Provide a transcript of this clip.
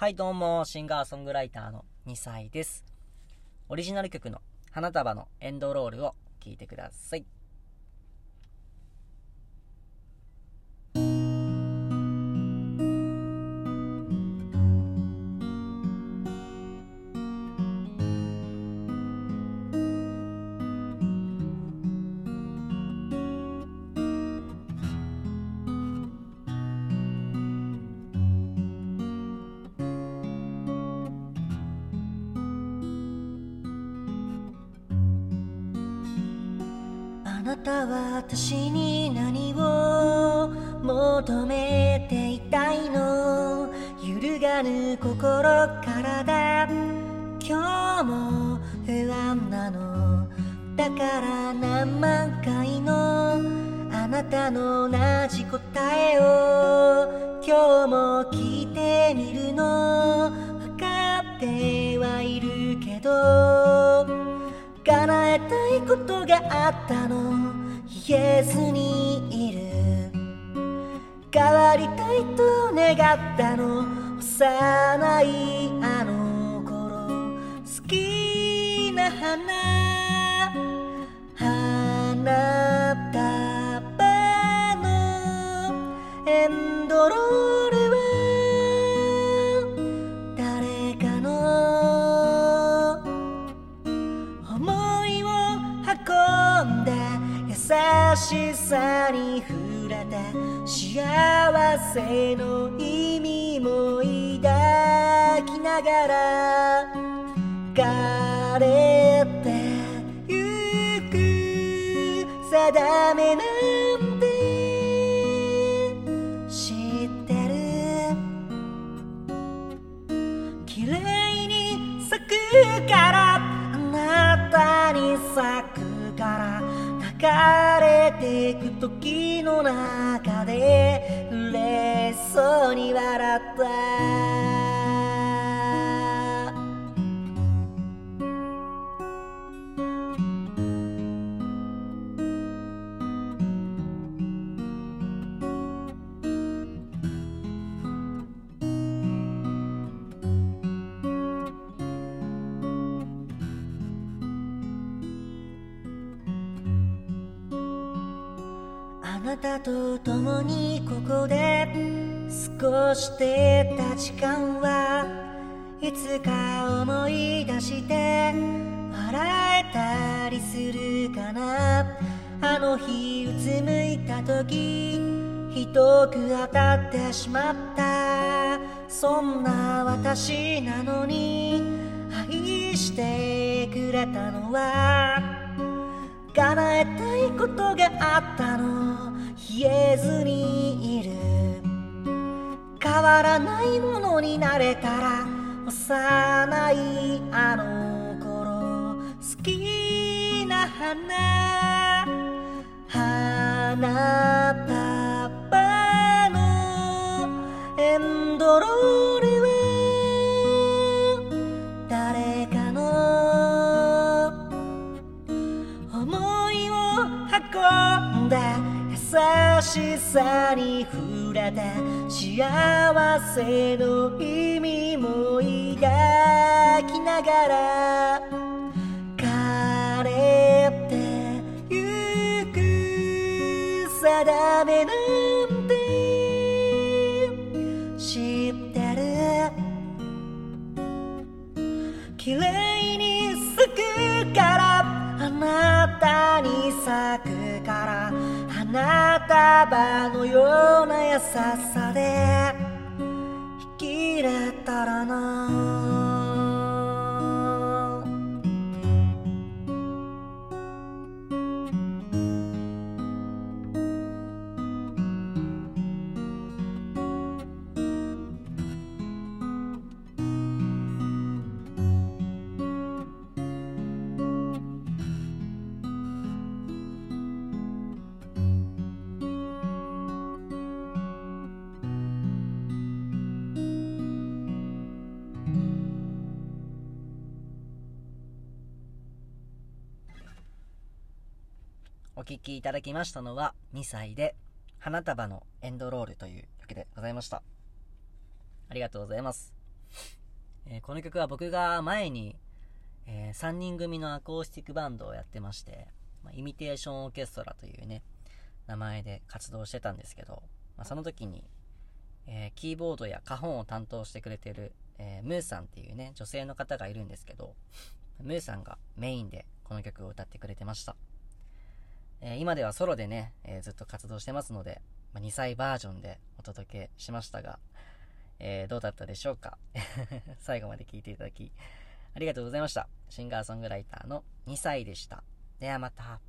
はい、どうも、シンガーソングライターの2歳です。オリジナル曲の花束のエンドロールを聴いてください。なたは私に何を求めていたいの？揺るがぬ心からだ。今日も不安なの。だから何万回のあなたの同じ答えを。今日も聞いてみるの。分かってはいるけど。いことがあったの。言えずにいる。変わりたいと願ったの。幼い運んだ優しさに触れた幸せの意味も抱きながら枯れてゆく定めない枯れてく時の中で嬉しそうに笑った。あなたと共にここで過ごしてた時間はいつか思い出して笑えたりするかな。あの日うつむいた時ひどく当たってしまった。そんな私なのに愛してくれたのは叶えたいことがあったの。言えずにいる。変わらないものになれたら幼いあの頃好きな花しさに触れて幸せの意味も抱きながら枯れてゆく定めなんて知ってる？綺麗に咲くからあなたに咲く。花束のような優しさで生きれたらな。お聴きいただきましたのは2歳で花束のエンドロールという曲でございました。ありがとうございます。えーこの曲は僕が前に、え3人組のアコースティックバンドをやってまして、まあイミテーションオーケストラというね、名前で活動してたんですけど、まあ、その時に、えーキーボードやカホンを担当してくれてる、えムーさんっていうね、女性の方がいるんですけど、ムーさんがメインでこの曲を歌ってくれてました。えー今ではソロでね、えーずっと活動してますので、まあ、2歳バージョンでお届けしましたが、えーどうだったでしょうか？最後まで聞いていただき、ありがとうございました。シンガーソングライターの2歳でした。ではまた。